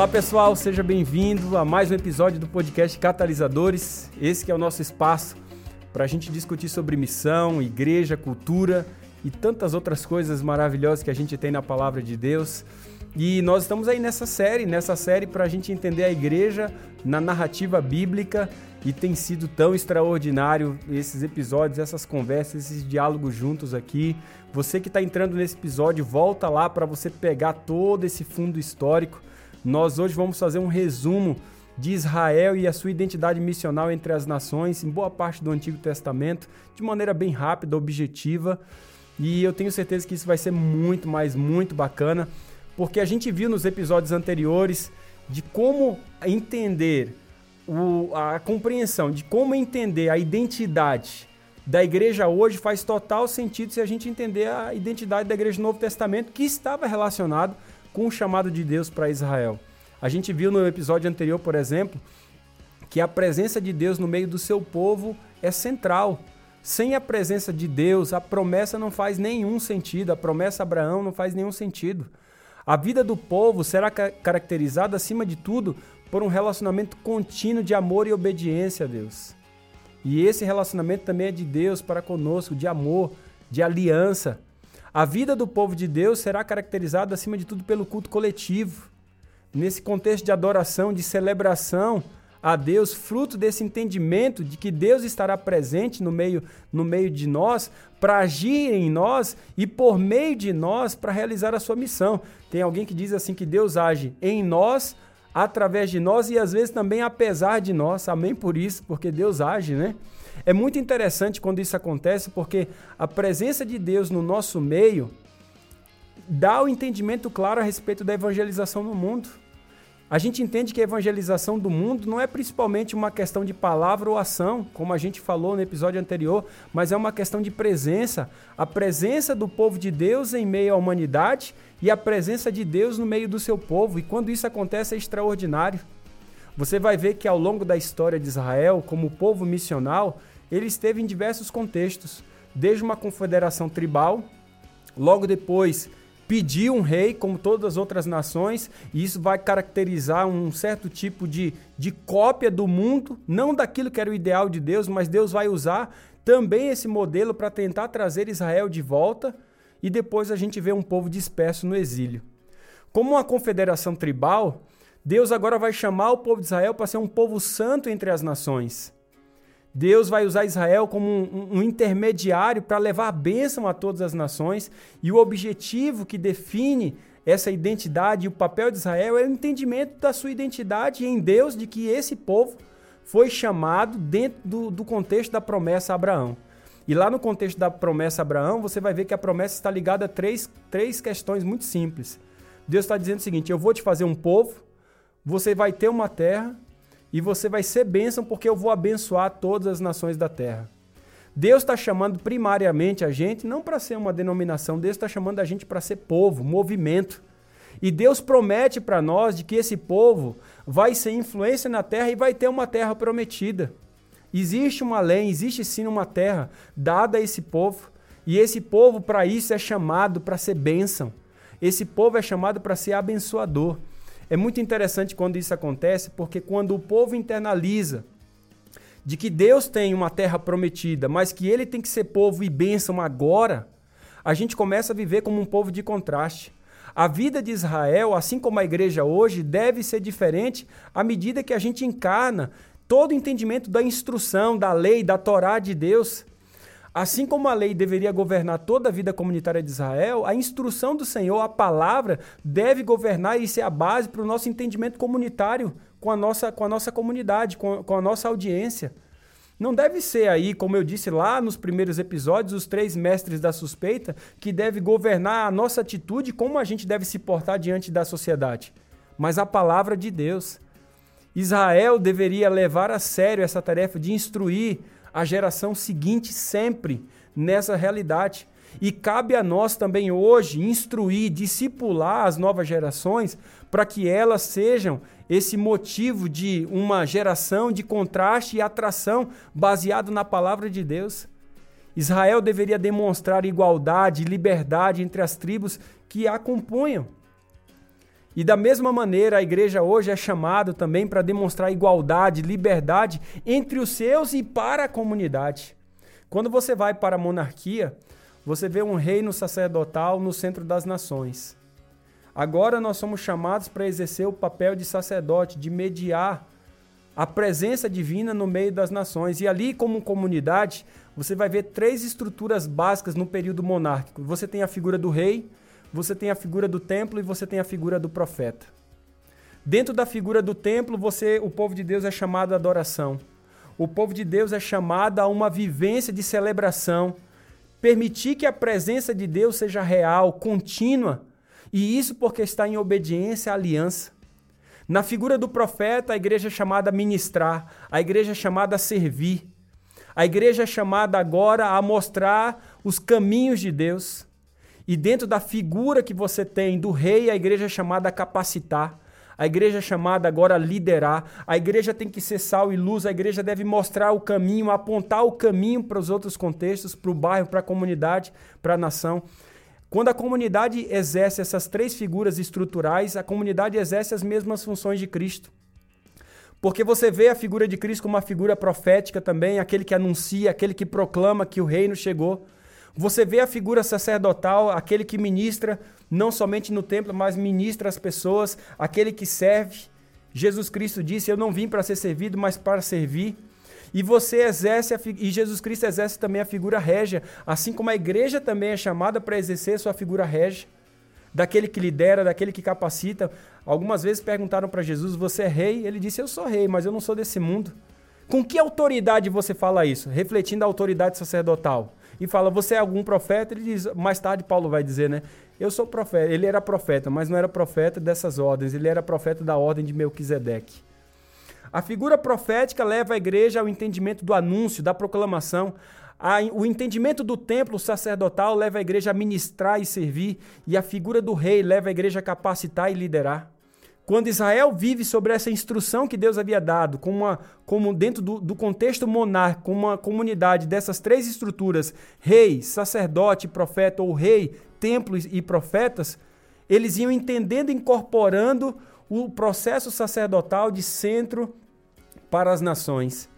Olá pessoal, seja bem-vindo a mais um episódio do podcast Catalisadores. Esse é o nosso espaço para a gente discutir sobre missão, igreja, cultura e tantas outras coisas maravilhosas que a gente tem na palavra de Deus. E nós estamos aí nessa série, nessa série para a gente entender a igreja na narrativa bíblica e tem sido tão extraordinário esses episódios, essas conversas, esses diálogos juntos aqui. Você que está entrando nesse episódio, volta lá para você pegar todo esse fundo histórico. Nós hoje vamos fazer um resumo de Israel e a sua identidade missional entre as nações, em boa parte do Antigo Testamento, de maneira bem rápida, objetiva. E eu tenho certeza que isso vai ser muito, mais muito bacana, porque a gente viu nos episódios anteriores de como entender o, a compreensão de como entender a identidade da igreja hoje faz total sentido se a gente entender a identidade da igreja do Novo Testamento, que estava relacionado com o chamado de Deus para Israel. A gente viu no episódio anterior, por exemplo, que a presença de Deus no meio do seu povo é central. Sem a presença de Deus, a promessa não faz nenhum sentido, a promessa a Abraão não faz nenhum sentido. A vida do povo será caracterizada, acima de tudo, por um relacionamento contínuo de amor e obediência a Deus. E esse relacionamento também é de Deus para conosco, de amor, de aliança. A vida do povo de Deus será caracterizada, acima de tudo, pelo culto coletivo. Nesse contexto de adoração, de celebração a Deus, fruto desse entendimento de que Deus estará presente no meio, no meio de nós, para agir em nós e por meio de nós para realizar a sua missão. Tem alguém que diz assim que Deus age em nós através de nós e às vezes também apesar de nós. Amém por isso, porque Deus age, né? É muito interessante quando isso acontece, porque a presença de Deus no nosso meio dá o entendimento claro a respeito da evangelização no mundo. A gente entende que a evangelização do mundo não é principalmente uma questão de palavra ou ação, como a gente falou no episódio anterior, mas é uma questão de presença. A presença do povo de Deus em meio à humanidade e a presença de Deus no meio do seu povo. E quando isso acontece é extraordinário. Você vai ver que ao longo da história de Israel, como povo missional, ele esteve em diversos contextos, desde uma confederação tribal, logo depois pediu um rei, como todas as outras nações, e isso vai caracterizar um certo tipo de, de cópia do mundo, não daquilo que era o ideal de Deus, mas Deus vai usar também esse modelo para tentar trazer Israel de volta, e depois a gente vê um povo disperso no exílio. Como uma confederação tribal, Deus agora vai chamar o povo de Israel para ser um povo santo entre as nações. Deus vai usar Israel como um, um intermediário para levar a bênção a todas as nações, e o objetivo que define essa identidade e o papel de Israel é o entendimento da sua identidade em Deus, de que esse povo foi chamado dentro do, do contexto da promessa a Abraão. E lá no contexto da promessa a Abraão, você vai ver que a promessa está ligada a três, três questões muito simples. Deus está dizendo o seguinte: eu vou te fazer um povo, você vai ter uma terra e você vai ser bênção porque eu vou abençoar todas as nações da terra. Deus está chamando primariamente a gente não para ser uma denominação, Deus está chamando a gente para ser povo, movimento. E Deus promete para nós de que esse povo vai ser influência na terra e vai ter uma terra prometida. Existe uma lei, existe sim uma terra dada a esse povo, e esse povo para isso é chamado para ser bênção. Esse povo é chamado para ser abençoador. É muito interessante quando isso acontece, porque quando o povo internaliza de que Deus tem uma terra prometida, mas que ele tem que ser povo e bênção agora, a gente começa a viver como um povo de contraste. A vida de Israel, assim como a igreja hoje, deve ser diferente à medida que a gente encarna todo o entendimento da instrução, da lei, da Torá de Deus. Assim como a lei deveria governar toda a vida comunitária de Israel, a instrução do Senhor, a palavra, deve governar e ser a base para o nosso entendimento comunitário com a nossa, com a nossa comunidade, com, com a nossa audiência. Não deve ser aí, como eu disse lá nos primeiros episódios, os três mestres da suspeita que deve governar a nossa atitude, como a gente deve se portar diante da sociedade, mas a palavra de Deus. Israel deveria levar a sério essa tarefa de instruir a geração seguinte sempre nessa realidade. E cabe a nós também hoje instruir, discipular as novas gerações para que elas sejam esse motivo de uma geração de contraste e atração baseado na palavra de Deus. Israel deveria demonstrar igualdade e liberdade entre as tribos que a compunham. E da mesma maneira, a igreja hoje é chamada também para demonstrar igualdade, liberdade entre os seus e para a comunidade. Quando você vai para a monarquia, você vê um reino sacerdotal no centro das nações. Agora nós somos chamados para exercer o papel de sacerdote, de mediar a presença divina no meio das nações. E ali, como comunidade, você vai ver três estruturas básicas no período monárquico. Você tem a figura do rei, você tem a figura do templo e você tem a figura do profeta. Dentro da figura do templo, você, o povo de Deus é chamado à adoração. O povo de Deus é chamado a uma vivência de celebração, permitir que a presença de Deus seja real, contínua, e isso porque está em obediência à aliança. Na figura do profeta, a igreja é chamada a ministrar, a igreja é chamada a servir. A igreja é chamada agora a mostrar os caminhos de Deus. E dentro da figura que você tem do rei, a igreja é chamada a capacitar. A igreja é chamada agora a liderar. A igreja tem que ser sal e luz. A igreja deve mostrar o caminho, apontar o caminho para os outros contextos, para o bairro, para a comunidade, para a nação. Quando a comunidade exerce essas três figuras estruturais, a comunidade exerce as mesmas funções de Cristo. Porque você vê a figura de Cristo como uma figura profética também, aquele que anuncia, aquele que proclama que o reino chegou. Você vê a figura sacerdotal, aquele que ministra não somente no templo, mas ministra as pessoas, aquele que serve. Jesus Cristo disse: Eu não vim para ser servido, mas para servir. E você exerce, e Jesus Cristo exerce também a figura régia, assim como a igreja também é chamada para exercer sua figura régia, daquele que lidera, daquele que capacita. Algumas vezes perguntaram para Jesus: Você é rei? Ele disse: Eu sou rei, mas eu não sou desse mundo. Com que autoridade você fala isso? Refletindo a autoridade sacerdotal e fala: Você é algum profeta? Ele diz, mais tarde Paulo vai dizer, né? Eu sou profeta. Ele era profeta, mas não era profeta dessas ordens, ele era profeta da ordem de Melquisedeque. A figura profética leva a igreja ao entendimento do anúncio, da proclamação. O entendimento do templo sacerdotal leva a igreja a ministrar e servir, e a figura do rei leva a igreja a capacitar e liderar. Quando Israel vive sobre essa instrução que Deus havia dado, como, uma, como dentro do, do contexto monárquico, como uma comunidade dessas três estruturas, rei, sacerdote, profeta, ou rei, templo e profetas, eles iam entendendo e incorporando o processo sacerdotal de centro para as nações.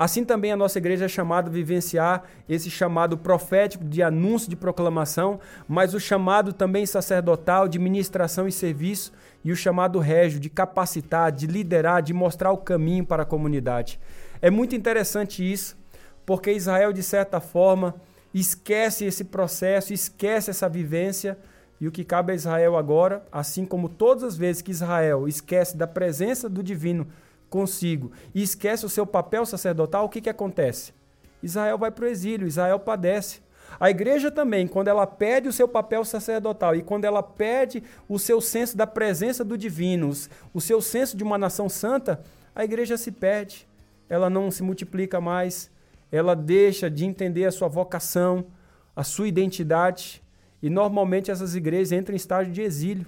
Assim também a nossa igreja é chamada a vivenciar esse chamado profético de anúncio de proclamação, mas o chamado também sacerdotal de ministração e serviço e o chamado régio de capacitar, de liderar, de mostrar o caminho para a comunidade. É muito interessante isso, porque Israel, de certa forma, esquece esse processo, esquece essa vivência. E o que cabe a Israel agora, assim como todas as vezes que Israel esquece da presença do divino consigo e esquece o seu papel sacerdotal, o que, que acontece? Israel vai para o exílio, Israel padece. A igreja também, quando ela perde o seu papel sacerdotal e quando ela perde o seu senso da presença do divino, o seu senso de uma nação santa, a igreja se perde. Ela não se multiplica mais, ela deixa de entender a sua vocação, a sua identidade, e normalmente essas igrejas entram em estágio de exílio.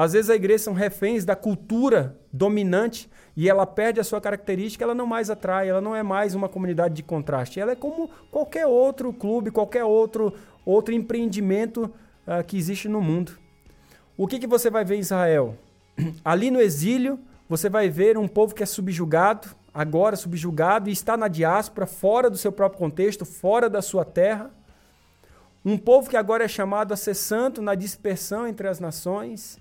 Às vezes a igreja são reféns da cultura dominante e ela perde a sua característica, ela não mais atrai, ela não é mais uma comunidade de contraste. Ela é como qualquer outro clube, qualquer outro, outro empreendimento uh, que existe no mundo. O que, que você vai ver em Israel? Ali no exílio, você vai ver um povo que é subjugado, agora subjugado, e está na diáspora, fora do seu próprio contexto, fora da sua terra. Um povo que agora é chamado a ser santo na dispersão entre as nações.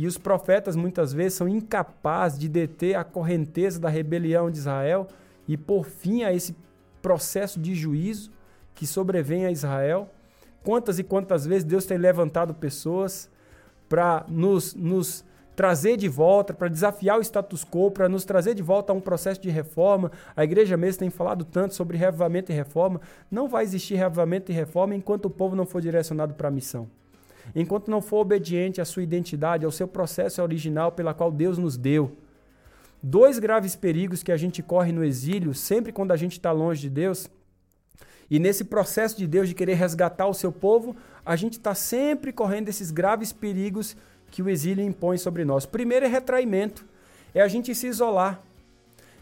E os profetas muitas vezes são incapazes de deter a correnteza da rebelião de Israel e por fim a esse processo de juízo que sobrevém a Israel. Quantas e quantas vezes Deus tem levantado pessoas para nos, nos trazer de volta, para desafiar o status quo, para nos trazer de volta a um processo de reforma. A igreja mesmo tem falado tanto sobre reavivamento e reforma. Não vai existir reavivamento e reforma enquanto o povo não for direcionado para a missão enquanto não for obediente à sua identidade, ao seu processo original pela qual Deus nos deu. Dois graves perigos que a gente corre no exílio, sempre quando a gente está longe de Deus, e nesse processo de Deus de querer resgatar o seu povo, a gente está sempre correndo esses graves perigos que o exílio impõe sobre nós. Primeiro é retraimento, é a gente se isolar.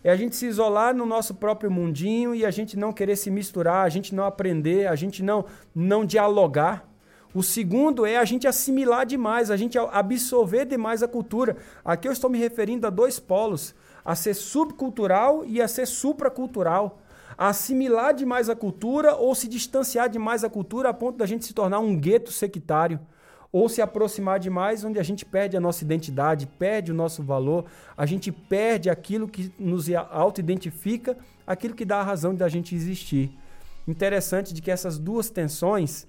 É a gente se isolar no nosso próprio mundinho e a gente não querer se misturar, a gente não aprender, a gente não, não dialogar. O segundo é a gente assimilar demais, a gente absorver demais a cultura. Aqui eu estou me referindo a dois polos, a ser subcultural e a ser supracultural. A assimilar demais a cultura ou se distanciar demais da cultura a ponto da gente se tornar um gueto sectário ou se aproximar demais, onde a gente perde a nossa identidade, perde o nosso valor, a gente perde aquilo que nos auto-identifica, aquilo que dá a razão da gente existir. Interessante de que essas duas tensões,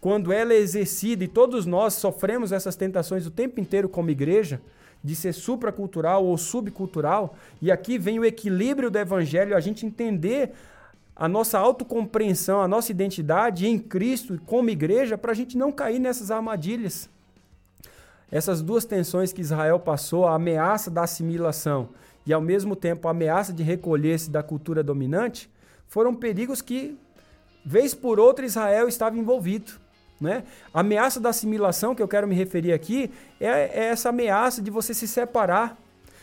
quando ela é exercida, e todos nós sofremos essas tentações o tempo inteiro como igreja, de ser supracultural ou subcultural, e aqui vem o equilíbrio do evangelho, a gente entender a nossa autocompreensão, a nossa identidade em Cristo como igreja, para a gente não cair nessas armadilhas. Essas duas tensões que Israel passou, a ameaça da assimilação e ao mesmo tempo a ameaça de recolher-se da cultura dominante, foram perigos que, vez por outra, Israel estava envolvido. Né? A ameaça da assimilação que eu quero me referir aqui é, é essa ameaça de você se separar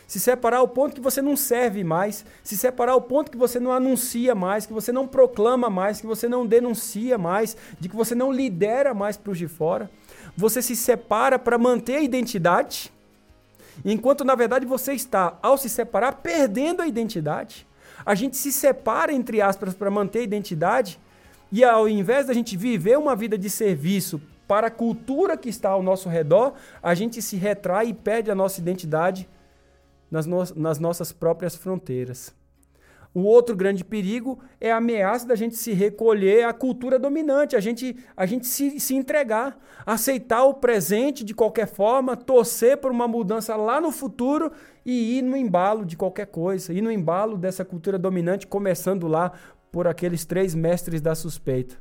se separar ao ponto que você não serve mais, se separar ao ponto que você não anuncia mais, que você não proclama mais, que você não denuncia mais, de que você não lidera mais para os de fora. Você se separa para manter a identidade, enquanto na verdade você está, ao se separar, perdendo a identidade. A gente se separa, entre aspas, para manter a identidade, e ao invés da gente viver uma vida de serviço para a cultura que está ao nosso redor, a gente se retrai e perde a nossa identidade nas, no nas nossas próprias fronteiras. O outro grande perigo é a ameaça da gente se recolher à cultura dominante, a gente, a gente se, se entregar, aceitar o presente de qualquer forma, torcer por uma mudança lá no futuro e ir no embalo de qualquer coisa, ir no embalo dessa cultura dominante, começando lá por aqueles três mestres da suspeita.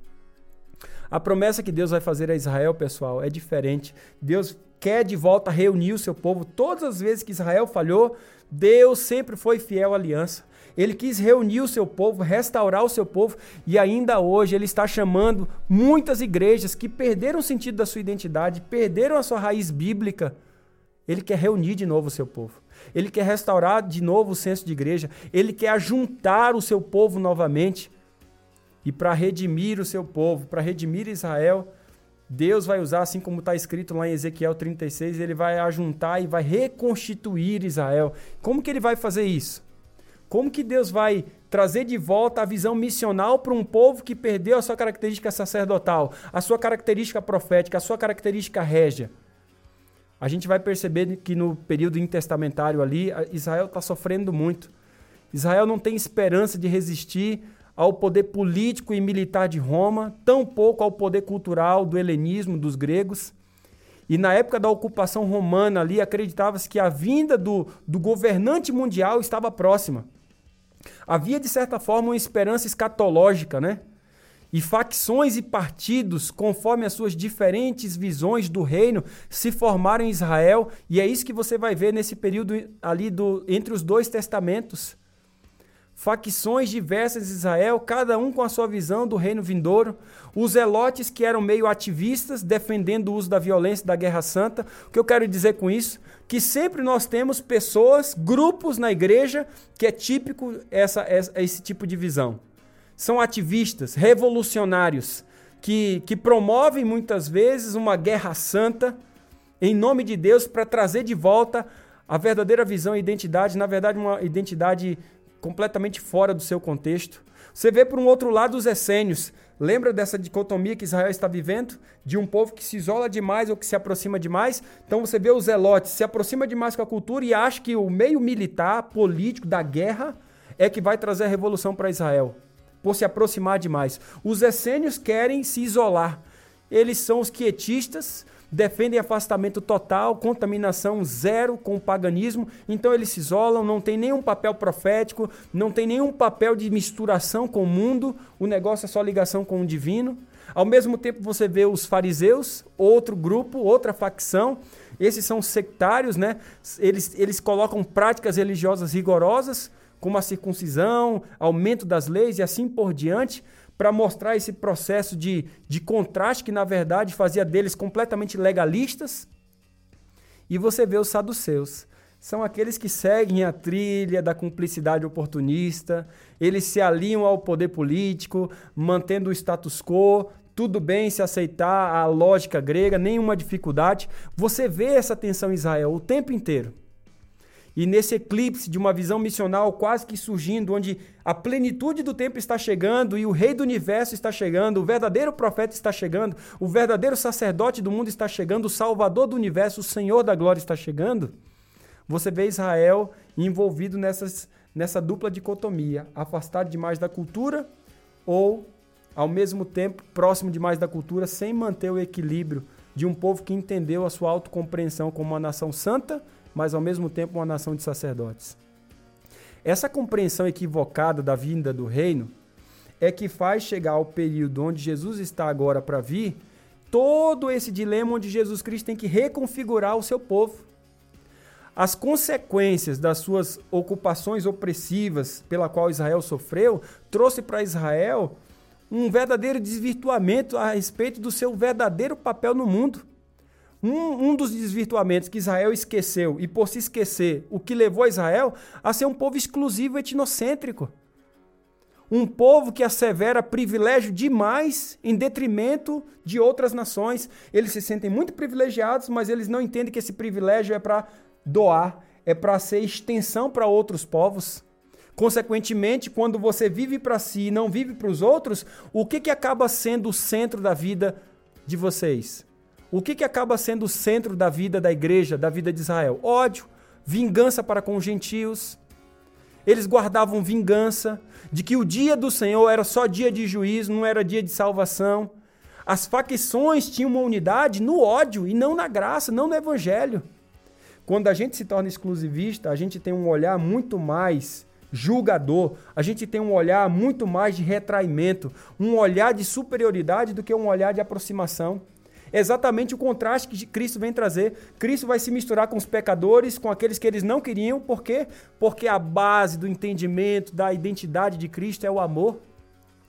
A promessa que Deus vai fazer a Israel, pessoal, é diferente. Deus quer de volta reunir o seu povo. Todas as vezes que Israel falhou, Deus sempre foi fiel à aliança. Ele quis reunir o seu povo, restaurar o seu povo, e ainda hoje ele está chamando muitas igrejas que perderam o sentido da sua identidade, perderam a sua raiz bíblica. Ele quer reunir de novo o seu povo. Ele quer restaurar de novo o senso de igreja. Ele quer ajuntar o seu povo novamente. E para redimir o seu povo, para redimir Israel, Deus vai usar, assim como está escrito lá em Ezequiel 36, ele vai ajuntar e vai reconstituir Israel. Como que ele vai fazer isso? Como que Deus vai trazer de volta a visão missional para um povo que perdeu a sua característica sacerdotal, a sua característica profética, a sua característica régia? A gente vai perceber que no período intertestamentário ali, Israel está sofrendo muito. Israel não tem esperança de resistir ao poder político e militar de Roma, tampouco ao poder cultural do helenismo dos gregos. E na época da ocupação romana ali, acreditava-se que a vinda do, do governante mundial estava próxima. Havia, de certa forma, uma esperança escatológica, né? E facções e partidos, conforme as suas diferentes visões do reino, se formaram em Israel, e é isso que você vai ver nesse período ali do, entre os dois testamentos facções diversas de Israel, cada um com a sua visão do reino vindouro, os elotes que eram meio ativistas, defendendo o uso da violência da guerra santa. O que eu quero dizer com isso? Que sempre nós temos pessoas, grupos na igreja, que é típico essa, essa esse tipo de visão. São ativistas, revolucionários, que, que promovem muitas vezes uma guerra santa em nome de Deus para trazer de volta a verdadeira visão e identidade, na verdade, uma identidade completamente fora do seu contexto. Você vê por um outro lado os essênios. Lembra dessa dicotomia que Israel está vivendo? De um povo que se isola demais ou que se aproxima demais? Então você vê os zelotes, se aproxima demais com a cultura e acha que o meio militar, político, da guerra é que vai trazer a revolução para Israel, por se aproximar demais. Os essênios querem se isolar. Eles são os quietistas, defendem afastamento total, contaminação zero com o paganismo, então eles se isolam, não tem nenhum papel profético, não tem nenhum papel de misturação com o mundo, o negócio é só ligação com o divino. Ao mesmo tempo você vê os fariseus, outro grupo, outra facção, esses são sectários, né? Eles, eles colocam práticas religiosas rigorosas, como a circuncisão, aumento das leis e assim por diante, para mostrar esse processo de, de contraste que, na verdade, fazia deles completamente legalistas. E você vê os saduceus. São aqueles que seguem a trilha da cumplicidade oportunista, eles se alinham ao poder político, mantendo o status quo, tudo bem se aceitar a lógica grega, nenhuma dificuldade. Você vê essa tensão em Israel o tempo inteiro. E nesse eclipse de uma visão missional quase que surgindo, onde a plenitude do tempo está chegando e o rei do universo está chegando, o verdadeiro profeta está chegando, o verdadeiro sacerdote do mundo está chegando, o salvador do universo, o Senhor da glória está chegando, você vê Israel envolvido nessas, nessa dupla dicotomia, afastado demais da cultura ou, ao mesmo tempo, próximo demais da cultura, sem manter o equilíbrio de um povo que entendeu a sua autocompreensão como uma nação santa mas ao mesmo tempo uma nação de sacerdotes. Essa compreensão equivocada da vinda do reino é que faz chegar ao período onde Jesus está agora para vir, todo esse dilema onde Jesus Cristo tem que reconfigurar o seu povo. As consequências das suas ocupações opressivas pela qual Israel sofreu trouxe para Israel um verdadeiro desvirtuamento a respeito do seu verdadeiro papel no mundo. Um, um, dos desvirtuamentos que Israel esqueceu, e por se esquecer, o que levou Israel a ser um povo exclusivo etnocêntrico. Um povo que assevera privilégio demais em detrimento de outras nações. Eles se sentem muito privilegiados, mas eles não entendem que esse privilégio é para doar, é para ser extensão para outros povos. Consequentemente, quando você vive para si e não vive para os outros, o que, que acaba sendo o centro da vida de vocês? O que, que acaba sendo o centro da vida da igreja, da vida de Israel? Ódio, vingança para com os gentios. Eles guardavam vingança de que o dia do Senhor era só dia de juízo, não era dia de salvação. As facções tinham uma unidade no ódio e não na graça, não no evangelho. Quando a gente se torna exclusivista, a gente tem um olhar muito mais julgador, a gente tem um olhar muito mais de retraimento, um olhar de superioridade do que um olhar de aproximação exatamente o contraste que Cristo vem trazer. Cristo vai se misturar com os pecadores, com aqueles que eles não queriam, por quê? Porque a base do entendimento, da identidade de Cristo é o amor,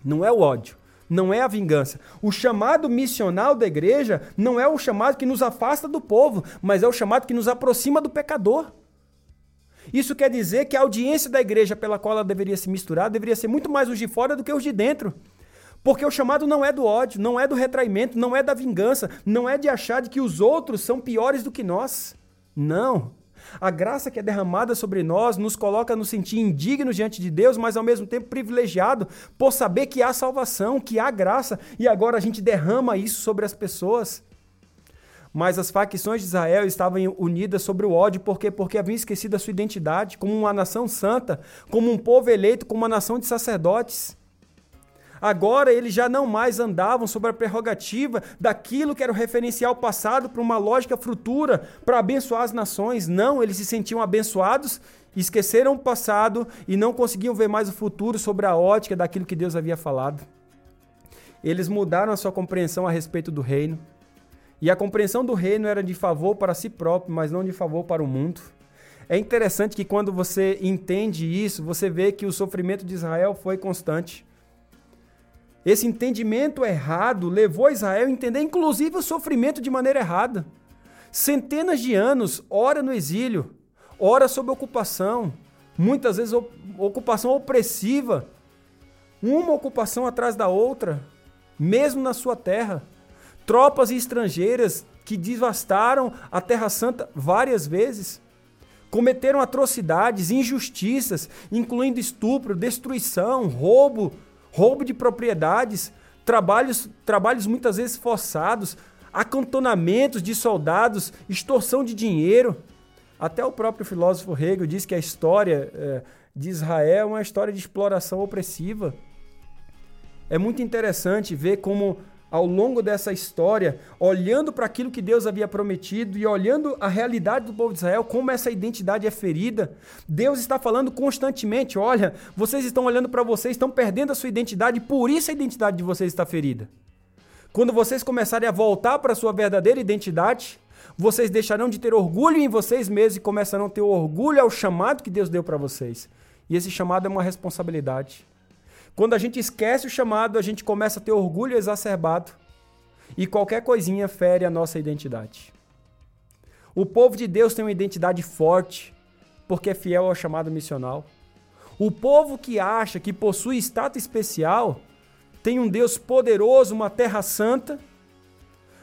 não é o ódio. Não é a vingança. O chamado missional da igreja não é o chamado que nos afasta do povo, mas é o chamado que nos aproxima do pecador. Isso quer dizer que a audiência da igreja pela qual ela deveria se misturar deveria ser muito mais os de fora do que os de dentro. Porque o chamado não é do ódio, não é do retraimento, não é da vingança, não é de achar de que os outros são piores do que nós. Não. A graça que é derramada sobre nós nos coloca nos sentir indignos diante de Deus, mas ao mesmo tempo privilegiado por saber que há salvação, que há graça, e agora a gente derrama isso sobre as pessoas. Mas as facções de Israel estavam unidas sobre o ódio, por quê? Porque haviam esquecido a sua identidade como uma nação santa, como um povo eleito, como uma nação de sacerdotes. Agora eles já não mais andavam sobre a prerrogativa daquilo que era o referencial passado para uma lógica futura para abençoar as nações. Não, eles se sentiam abençoados, esqueceram o passado e não conseguiam ver mais o futuro sobre a ótica daquilo que Deus havia falado. Eles mudaram a sua compreensão a respeito do reino. E a compreensão do reino era de favor para si próprio, mas não de favor para o mundo. É interessante que quando você entende isso, você vê que o sofrimento de Israel foi constante. Esse entendimento errado levou Israel a entender, inclusive, o sofrimento de maneira errada. Centenas de anos, ora no exílio, ora sob ocupação, muitas vezes ocupação opressiva, uma ocupação atrás da outra, mesmo na sua terra. Tropas estrangeiras que devastaram a Terra Santa várias vezes. Cometeram atrocidades, injustiças, incluindo estupro, destruição, roubo, roubo de propriedades, trabalhos, trabalhos muitas vezes forçados, acantonamentos de soldados, extorsão de dinheiro. Até o próprio filósofo Hegel diz que a história é, de Israel é uma história de exploração opressiva. É muito interessante ver como ao longo dessa história, olhando para aquilo que Deus havia prometido e olhando a realidade do povo de Israel, como essa identidade é ferida, Deus está falando constantemente: olha, vocês estão olhando para vocês, estão perdendo a sua identidade, por isso a identidade de vocês está ferida. Quando vocês começarem a voltar para a sua verdadeira identidade, vocês deixarão de ter orgulho em vocês mesmos e começarão a ter orgulho ao chamado que Deus deu para vocês. E esse chamado é uma responsabilidade. Quando a gente esquece o chamado, a gente começa a ter orgulho exacerbado e qualquer coisinha fere a nossa identidade. O povo de Deus tem uma identidade forte porque é fiel ao chamado missional. O povo que acha que possui status especial tem um Deus poderoso, uma terra santa,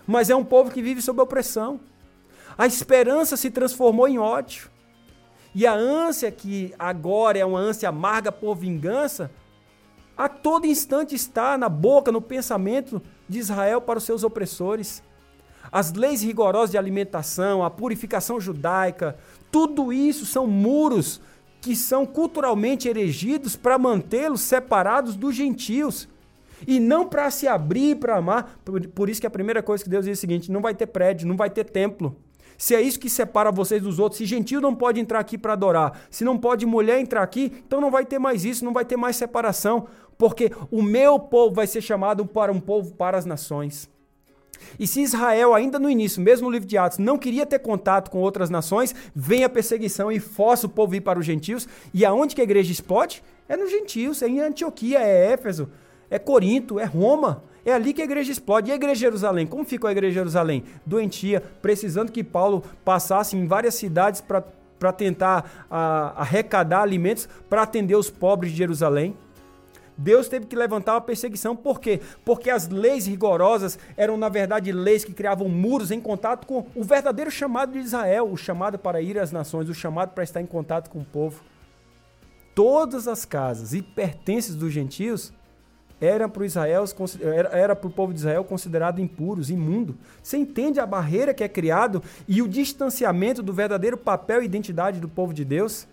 mas é um povo que vive sob opressão. A esperança se transformou em ódio. E a ânsia, que agora é uma ânsia amarga por vingança, a todo instante está na boca, no pensamento de Israel para os seus opressores. As leis rigorosas de alimentação, a purificação judaica, tudo isso são muros que são culturalmente erigidos para mantê-los separados dos gentios e não para se abrir para amar. Por, isso que a primeira coisa que Deus diz é o seguinte: não vai ter prédio, não vai ter templo. Se é isso que separa vocês dos outros, se gentio não pode entrar aqui para adorar, se não pode mulher entrar aqui, então não vai ter mais isso, não vai ter mais separação, porque o meu povo vai ser chamado para um povo para as nações. E se Israel, ainda no início, mesmo no livro de Atos, não queria ter contato com outras nações, vem a perseguição e força o povo ir para os gentios. E aonde que a igreja explode? É nos gentios, é em Antioquia, é Éfeso, é Corinto, é Roma. É ali que a igreja explode. E a igreja de Jerusalém? Como ficou a igreja de Jerusalém? Doentia, precisando que Paulo passasse em várias cidades para tentar a, arrecadar alimentos para atender os pobres de Jerusalém. Deus teve que levantar uma perseguição, por quê? Porque as leis rigorosas eram, na verdade, leis que criavam muros em contato com o verdadeiro chamado de Israel, o chamado para ir às nações, o chamado para estar em contato com o povo. Todas as casas e pertences dos gentios era para Israel, era, era para o povo de Israel considerado impuros, imundo. Você entende a barreira que é criado e o distanciamento do verdadeiro papel e identidade do povo de Deus?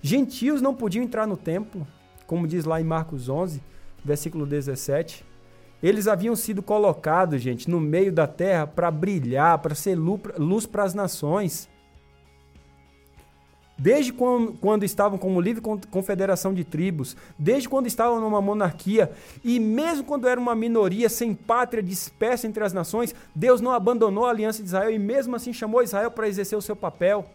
Gentios não podiam entrar no templo, como diz lá em Marcos 11, versículo 17. Eles haviam sido colocados, gente, no meio da terra para brilhar, para ser luz para as nações. Desde quando, quando, estavam como livre confederação de tribos, desde quando estavam numa monarquia, e mesmo quando era uma minoria sem pátria, dispersa entre as nações, Deus não abandonou a aliança de Israel e mesmo assim chamou Israel para exercer o seu papel.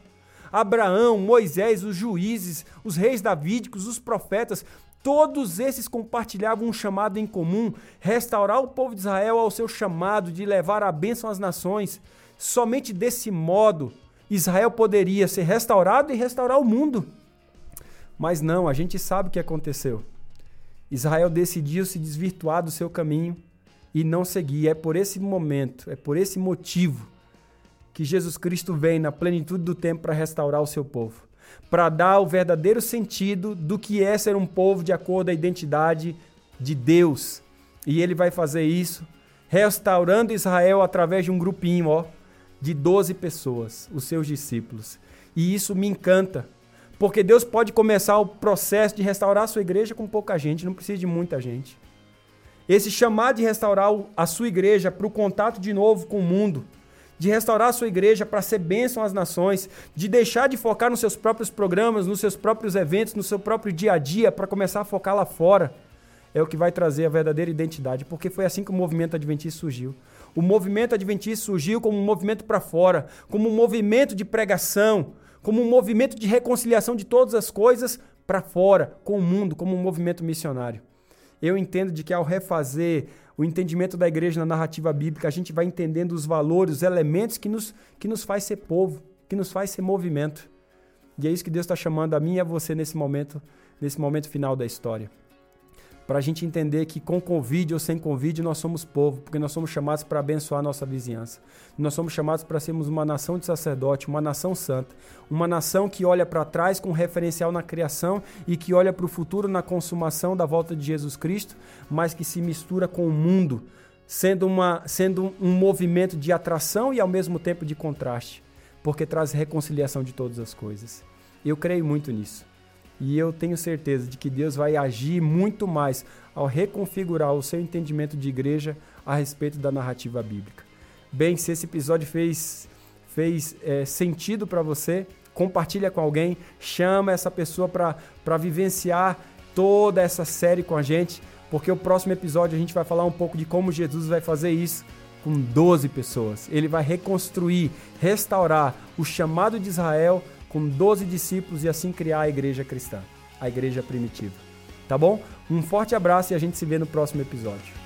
Abraão, Moisés, os juízes, os reis davídicos, os profetas, todos esses compartilhavam um chamado em comum: restaurar o povo de Israel ao seu chamado de levar a bênção às nações. Somente desse modo Israel poderia ser restaurado e restaurar o mundo. Mas não, a gente sabe o que aconteceu. Israel decidiu se desvirtuar do seu caminho e não seguir. É por esse momento, é por esse motivo que Jesus Cristo vem na plenitude do tempo para restaurar o seu povo, para dar o verdadeiro sentido do que é ser um povo de acordo a identidade de Deus. E ele vai fazer isso restaurando Israel através de um grupinho, ó, de 12 pessoas, os seus discípulos. E isso me encanta, porque Deus pode começar o processo de restaurar a sua igreja com pouca gente, não precisa de muita gente. Esse chamar de restaurar a sua igreja para o contato de novo com o mundo, de restaurar a sua igreja para ser bênção às nações, de deixar de focar nos seus próprios programas, nos seus próprios eventos, no seu próprio dia a dia, para começar a focar lá fora, é o que vai trazer a verdadeira identidade, porque foi assim que o movimento adventista surgiu. O movimento adventista surgiu como um movimento para fora, como um movimento de pregação, como um movimento de reconciliação de todas as coisas para fora, com o mundo, como um movimento missionário. Eu entendo de que ao refazer o entendimento da igreja na narrativa bíblica, a gente vai entendendo os valores, os elementos que nos, que nos faz ser povo, que nos faz ser movimento. E é isso que Deus está chamando a mim e a você nesse momento, nesse momento final da história para a gente entender que com convite ou sem convite nós somos povo, porque nós somos chamados para abençoar a nossa vizinhança. Nós somos chamados para sermos uma nação de sacerdote, uma nação santa, uma nação que olha para trás com referencial na criação e que olha para o futuro na consumação da volta de Jesus Cristo, mas que se mistura com o mundo, sendo, uma, sendo um movimento de atração e ao mesmo tempo de contraste, porque traz reconciliação de todas as coisas. Eu creio muito nisso. E eu tenho certeza de que Deus vai agir muito mais ao reconfigurar o seu entendimento de igreja a respeito da narrativa bíblica. Bem, se esse episódio fez, fez é, sentido para você, compartilha com alguém, chama essa pessoa para vivenciar toda essa série com a gente, porque o próximo episódio a gente vai falar um pouco de como Jesus vai fazer isso com 12 pessoas. Ele vai reconstruir, restaurar o chamado de Israel com 12 discípulos e assim criar a igreja cristã, a igreja primitiva. Tá bom? Um forte abraço e a gente se vê no próximo episódio.